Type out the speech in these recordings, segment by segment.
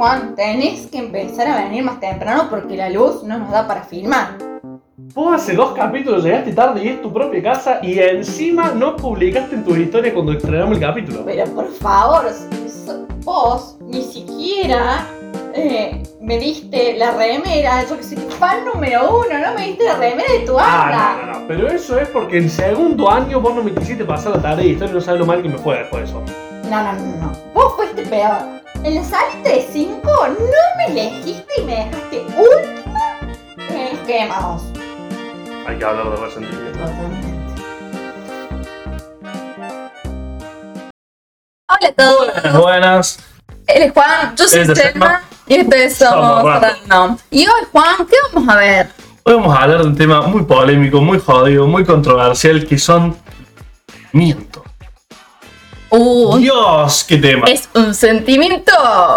Juan, tenés que empezar a venir más temprano porque la luz no nos da para filmar. Vos hace dos capítulos llegaste tarde y es tu propia casa y encima no publicaste en tu historia cuando estrenamos el capítulo. Pero por favor, vos ni siquiera eh, me diste la remera. Yo que soy fan número uno, no me diste la remera de tu banda. Ah, no, no, no. Pero eso es porque en segundo año vos no me quisiste pasar la tarea de historia y no sabes lo mal que me fue después de eso. No, no, no, no. Vos fuiste peor. En la salita de 5 no me elegiste y me dejaste última en el esquema vos. Hay que hablar de resentimiento. Hola a todos. Buenas, buenas. Él es Juan, yo soy Selma y ustedes Somos somos Random. Random. Y hoy, Juan, ¿qué vamos a ver? Hoy vamos a hablar de un tema muy polémico, muy jodido, muy controversial, que son miento. Uh, Dios, qué tema. es un sentimiento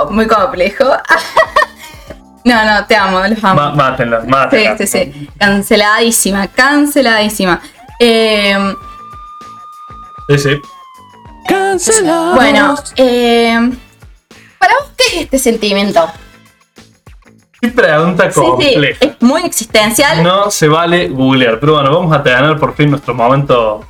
muy complejo. no, no, te amo, los amo. Ma- mátenla, Sí, mátenla. sí, sí. Canceladísima, canceladísima. Eh, Sí, sí. bueno, eh, para vos, ¿qué es este sentimiento? Qué pregunta Sí, sí, compleja. es muy existencial. No se vale googlear, pero bueno, vamos a tener por fin nuestro momento.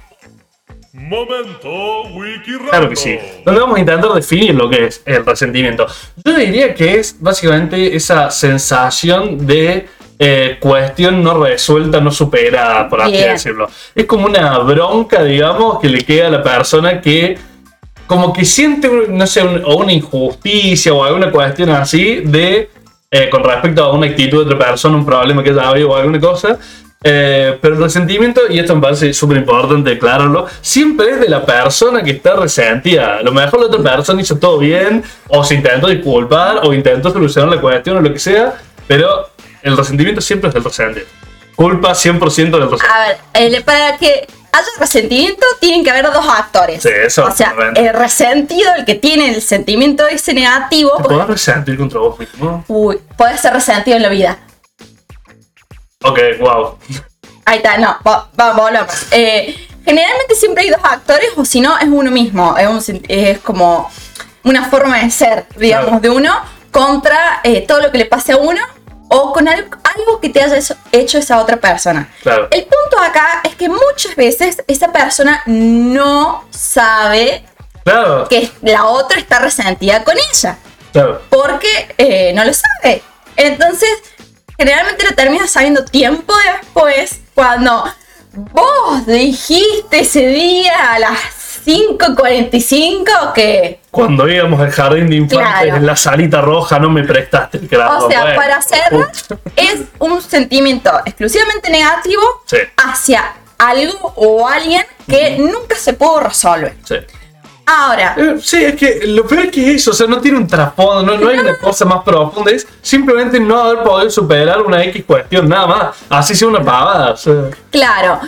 Momento Wiki Claro que sí. Donde vamos a intentar definir lo que es el resentimiento. Yo diría que es básicamente esa sensación de eh, cuestión no resuelta, no superada, por así Bien. decirlo. Es como una bronca, digamos, que le queda a la persona que como que siente, no sé, un- o una injusticia o alguna cuestión así de eh, con respecto a una actitud de otra persona, un problema que haya habido o alguna cosa. Eh, pero el resentimiento, y esto me parece súper importante declararlo, siempre es de la persona que está resentida. A lo mejor la otra persona hizo todo bien, o se intentó disculpar, o intentó solucionar la cuestión, o lo que sea, pero el resentimiento siempre es del resentido. Culpa 100% del resentimiento. A ver, eh, para que haya resentimiento tienen que haber dos actores. Sí, eso, O sea, el resentido, el que tiene el sentimiento ese negativo, ¿Te porque, podés resentir contra vos mismo? uy, puede ser resentido en la vida. Ok, wow. Ahí está, no, va- va- volvamos. Eh, generalmente siempre hay dos actores, o si no, es uno mismo. Es, un es como una forma de ser, digamos, Claro. de uno contra eh, todo lo que le pase a uno o con algo, algo que te haya hecho esa otra persona. Claro. El punto acá es que muchas veces esa persona no sabe Claro, que la otra está resentida con ella, claro. porque eh, no lo sabe. Entonces, generalmente lo terminas sabiendo tiempo después, cuando vos dijiste ese día a las 5.45 que... Cuando íbamos al jardín de infantes Claro. en la salita roja no me prestaste el grado. O sea, Bueno, para cerrar, es un sentimiento exclusivamente negativo Sí. hacia algo o alguien que nunca se pudo resolver. Sí. Ahora, Eh, sí, es que lo peor es que eso, o sea, no tiene un trasfondo, no, no hay una cosa más profunda, es simplemente no haber podido superar una X cuestión, nada más. Así sea una pavada. o sea. Claro.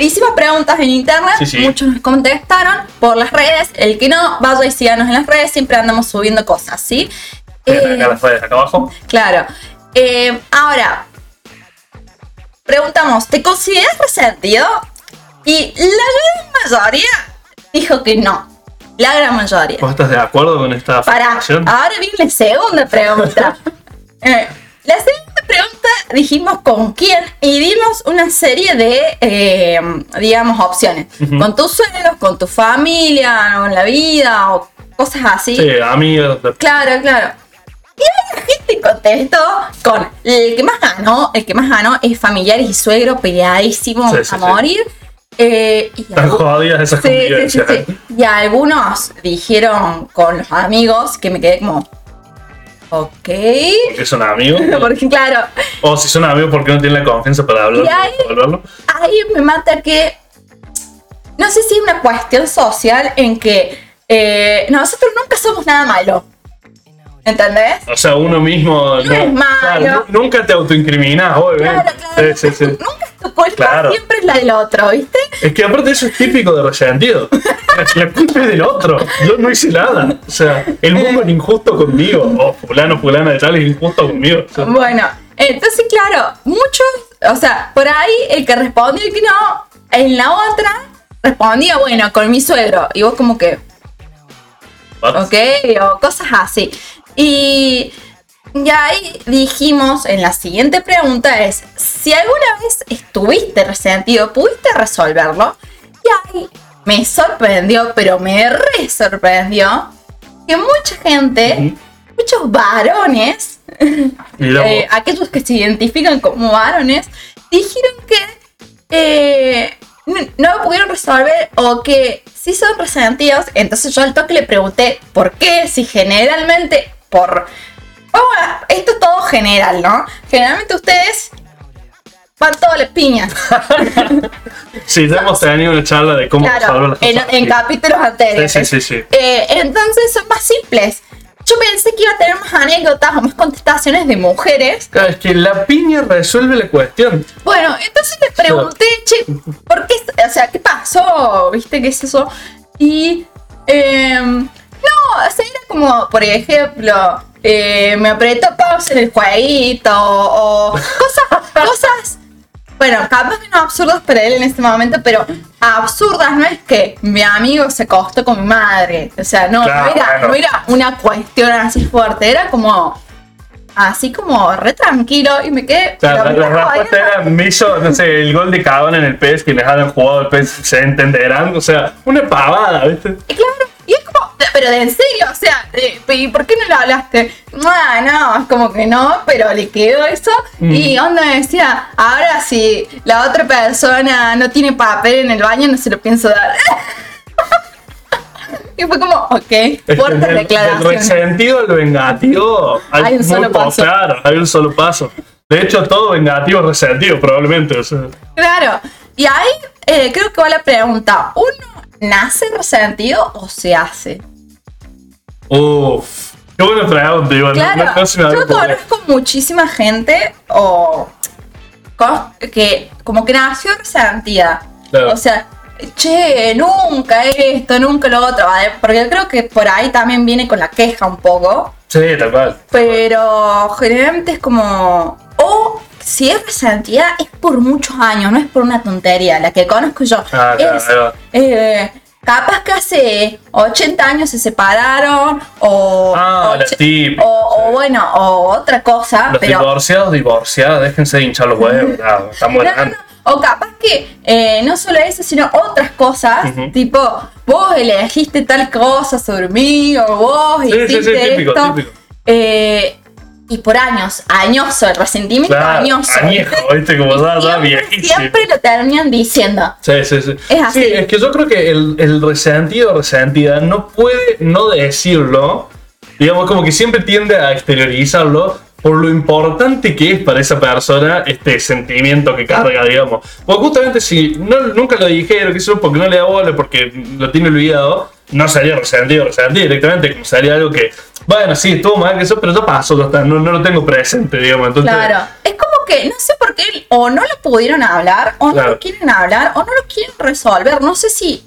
Hicimos preguntas en internet, Sí, sí. muchos nos contestaron por las redes. El que no, vaya y síganos en las redes, siempre andamos subiendo cosas, ¿sí? Eh, acá las redes, acá abajo. claro. Eh, ahora, preguntamos, ¿te consideras resentido? Y la gran mayoría dijo que no. La gran mayoría. ¿Vos estás de acuerdo con esta Para, ahora viene la segunda pregunta. Eh, la segunda pregunta dijimos con quién y dimos una serie de, eh, digamos, opciones. Con tus suegros, con tu familia, con la vida o cosas así. Sí, amigos. Claro, claro. Y la gente contestó con el que más ganó, el que más ganó es familiares y suegro peleadísimos Sí, sí, a sí. Morir. Eh, y Están algún- jodidas esas Sí, sí, sí. Y algunos dijeron con los amigos que me quedé como, ok. Porque son amigos. Porque claro, O si son amigos, porque no tienen la confianza para hablar. Y ahí- para hablarlo. ahí me mata que, no sé si es una cuestión social en que eh, nosotros nunca somos nada malo. ¿Entendés? O sea, uno mismo. No nu- nunca te autoincriminas, obviamente. Claro, claro. Sí, sí, sí. Nunca es tu culpa, Claro. siempre es la del otro, ¿viste? Es que aparte eso es típico de resentido. La, culpa es del otro. Yo no hice nada. O sea, el mundo es injusto conmigo. O fulano, fulana de tal es injusto conmigo. O sea, Bueno, entonces, claro, muchos, o sea, por ahí el que respondió y que no, en la otra respondía, bueno, con mi suegro. Y vos como que, what? ok, o cosas así. Y, y ahí dijimos, en la siguiente pregunta es, si alguna vez estuviste resentido, ¿pudiste resolverlo? Y ahí me sorprendió, pero me re sorprendió, que mucha gente, muchos varones, eh, aquellos que se identifican como varones, dijeron que eh, no, lo pudieron resolver o que sí son resentidos. Entonces yo al toque le pregunté por qué, si generalmente por... Vamos a- esto es todo general, ¿no? Generalmente ustedes van todas las piñas. Sí, ya hemos tenido una charla de cómo Claro, las en, cosas. en capítulos anteriores. Sí, sí, sí, sí. Eh, entonces son más simples. Yo pensé que iba a tener más anécdotas o más contestaciones de mujeres. Claro, es que la piña resuelve la cuestión. Bueno, entonces le pregunté, che, ¿por qué? O sea, ¿qué pasó? ¿Viste qué es eso? Y, em, o sea, era como, por ejemplo, eh, me apretó pausa en el jueguito o, o cosas, cosas, bueno, capaz que no absurdas para él en este momento, pero absurdas no es que mi amigo se acostó con mi madre. O sea, no, Claro, no, era, bueno. no era una cuestión así fuerte, era como así como re tranquilo y me quedé. O sea, la, la respuesta era- me hizo, no sé, el gol de Cavani en el PES, quienes hayan jugado el PES se entenderán. O sea, una pavada, ¿viste? Y claro, pero de en serio, o sea, ¿y por qué no le hablaste? Ah, no, es como que no, pero le quedó eso. Mm. Y onda me decía, ahora si la otra persona no tiene papel en el baño, no se lo pienso dar. y fue como, ok, fuertes declaraciones. resentido al vengativo hay, Hay un solo poco, paso. Claro, hay un solo paso. De hecho, todo vengativo es resentido, probablemente. o sea. Claro, y ahí eh, creo que va la pregunta, ¿uno nace resentido o se hace? Uf, qué buena pregunta, Iván. No- Claro, no- no yo conozco muchísima gente o que como que nació resentida. Claro. O sea, che, nunca esto, nunca lo otro. ¿vale? Porque creo que por ahí también viene con la queja un poco. Sí, tal cual. Pero generalmente es como. O si es resentida es por muchos años, no es por una tontería. La que conozco yo Ah, claro, es. eh, capaz que hace 80 años se separaron o, Ah, o la che- típica, o, o sí. bueno, o otra cosa, Los pero divorciados, divorciadas, déjense de hinchar los huevos. claro, estamos no, no, no. O capaz que eh, no solo eso, sino otras cosas, tipo, vos elegiste tal cosa sobre mí, o vos Sí, sí, hiciste sí, típico, esto. típico. Eh, y por años, añoso, el resentimiento Claro, añoso. añejo, viste, como ya, ya Siempre, viejísimo. siempre lo terminan diciendo. Sí, sí, sí. Es así. Sí, es que yo creo que el, el resentido o resentida no puede no decirlo. Digamos, como que siempre tiende a exteriorizarlo por lo importante que es para esa persona este sentimiento que carga, digamos. Porque justamente si no, nunca lo dijeron, que eso porque no le da bola, porque lo tiene olvidado, no sería resentido, resentido directamente, como sería algo que, bueno, sí, estuvo mal, que eso, pero ya pasó, ya está, no, no lo tengo presente, digamos. Entonces, Claro. Es como que no sé por qué o no lo pudieron hablar, o no lo quieren hablar, o no lo quieren resolver. No sé si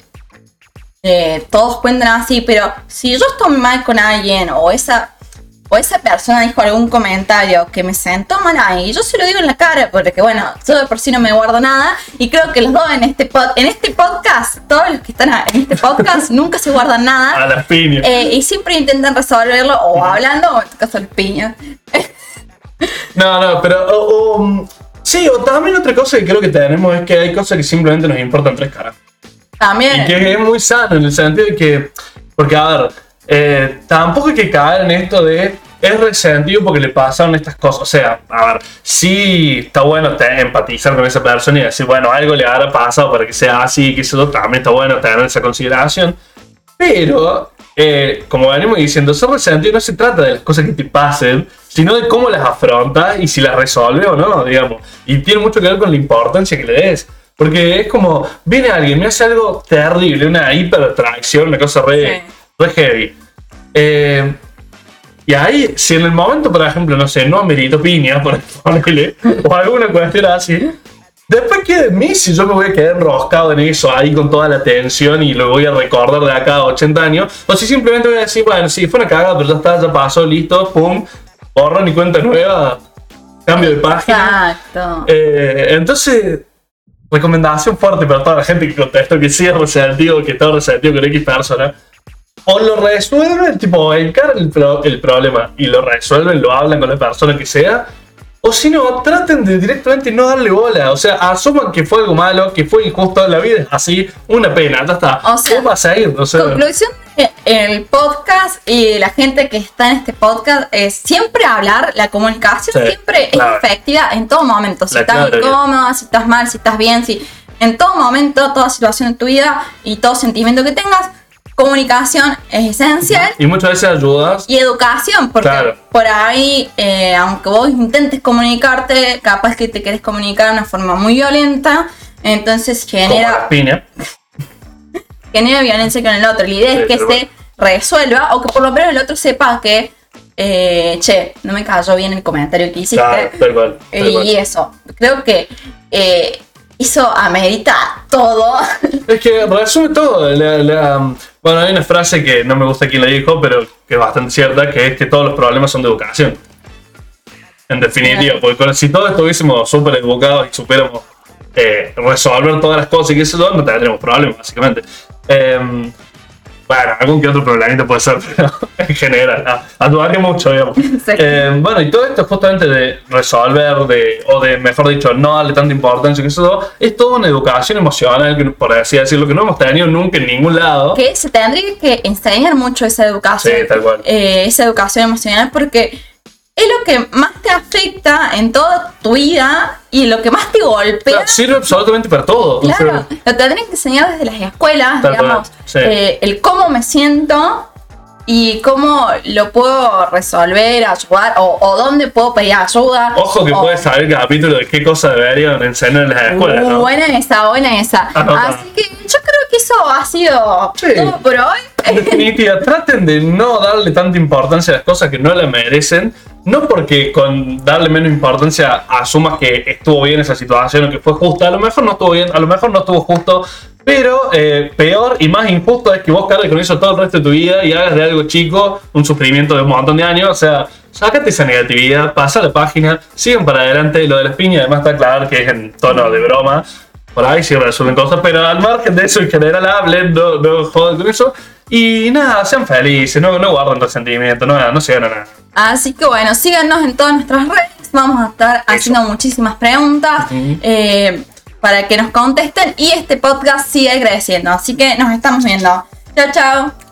eh, todos cuentan así, pero si yo estoy mal con alguien o esa, o esa persona dijo algún comentario que me sentó mal ahí, yo se lo digo en la cara, porque bueno, yo de por sí no me guardo nada, y creo que los dos en este, pod- en este podcast, todos los que están en este podcast, nunca se guardan nada. a las piñas. eh, y siempre intentan resolverlo o hablando o en tu caso el piña. No, no, pero. sí, o también otra cosa que creo que tenemos es que hay cosas que simplemente nos importan tres caras. También. Y que es muy sano en el sentido de que. Porque, a ver, eh, tampoco hay que caer en esto de. Es resentido porque le pasaron estas cosas. O sea, a ver, sí está bueno te- empatizar con esa persona y decir, bueno, algo le habrá pasado para que sea así, que eso también está bueno tener esa consideración. Pero, eh, como venimos diciendo, ser resentido no se trata de las cosas que te pasen, sino de cómo las afrontas y si las resuelves o no, digamos. Y tiene mucho que ver con la importancia que le des. Porque es como, viene alguien, me hace algo terrible, una hipertracción, una cosa re, Sí. Re heavy. Eh, y ahí, si en el momento, por ejemplo, no sé, no amerito piña, por ponerle, o alguna cuestión así, después queda de mí si yo me voy a quedar enroscado en eso ahí con toda la tensión y lo voy a recordar de acá a 80 años, o si simplemente voy a decir, bueno, sí, fue una cagada, pero ya está, ya pasó, listo, pum, borro ni cuenta nueva, cambio de página. Exacto. Eh, entonces, recomendación fuerte para toda la gente que contestó que sí es resentido, que está resentido con X persona. O lo resuelven, tipo, encaran el, pro- el problema y lo resuelven, lo hablan con la persona que sea. O si no, traten de directamente no darle bola. O sea, asuman que fue algo malo, que fue injusto. La vida es así, una pena, ya está. O sea, ¿Cómo vas a ir? O sea, Conclusión el podcast y la gente que está en este podcast es siempre hablar, la comunicación Sí, siempre claro. es efectiva en todo momento. Si La estás clave. incómoda, si estás mal, si estás bien, si en todo momento, toda situación de tu vida y todo sentimiento que tengas, comunicación es esencial. y muchas veces ayudas. Y educación, porque Claro. por ahí, eh, aunque vos intentes comunicarte, capaz que te querés comunicar de una forma muy violenta, entonces genera genera violencia con el otro. La idea Sí, es que se resuelva o que por lo menos el otro sepa que, eh, che, no me cayó bien el comentario que hiciste. Claro, tal cual. tal y eso, creo que eh, eso amerita todo. Es que resume todo. la- la- bueno, hay una frase que no me gusta quién la dijo, pero que es bastante cierta, que es que todos los problemas son de educación. En definitiva, porque si todos estuviésemos súper educados y supiéramos eh, resolver todas las cosas y sé yo, no tendríamos problemas, básicamente. Em, bueno, algún que otro problemita puede ser, pero en general, ah, ayudaría mucho, digamos. Sí. Eh, bueno, y todo esto justamente de resolver, de, o de, mejor dicho, no darle tanta importancia que eso, es toda una educación emocional, que, por así decirlo, que no hemos tenido nunca en ningún lado. que se tendría que enseñar mucho esa educación. Sí, tal cual. eh, esa educación emocional porque es lo que más te afecta en toda tu vida y lo que más te golpea. Claro, sirve absolutamente para todo. o sea, Claro, lo tendrían que enseñar desde las escuelas, digamos, sí. eh, el cómo me siento y cómo lo puedo resolver, ayudar, o, o dónde puedo pedir ayuda. Ojo que o- puedes saber capítulo de qué cosas deberían enseñar en las escuelas, Uh, ¿no? Buena esa, buena esa. Anota. Así que yo creo que eso ha sido Sí. todo por hoy. En definitiva, traten de no darle tanta importancia a las cosas que no le merecen. No porque con darle menos importancia asumas que estuvo bien esa situación o que fue justa. A lo mejor no estuvo bien, a lo mejor no estuvo justo. Pero eh, peor y más injusto es que vos cargues con eso todo el resto de tu vida y hagas de algo chico un sufrimiento de un montón de años. O sea, sácate esa negatividad, pasa la página, sigan para adelante. Lo de las piñas, además, está claro que es en tono de broma. Por ahí sí resuelven cosas, pero al margen de eso, en general, hablen, no, no jodan con eso. Y nada, sean felices, no, no guarden resentimiento, no, no se ganan nada. Así que bueno, síganos en todas nuestras redes. Vamos a estar haciendo muchísimas preguntas eh, para que nos contesten y este podcast sigue creciendo. Así que nos estamos viendo. Chao, chao.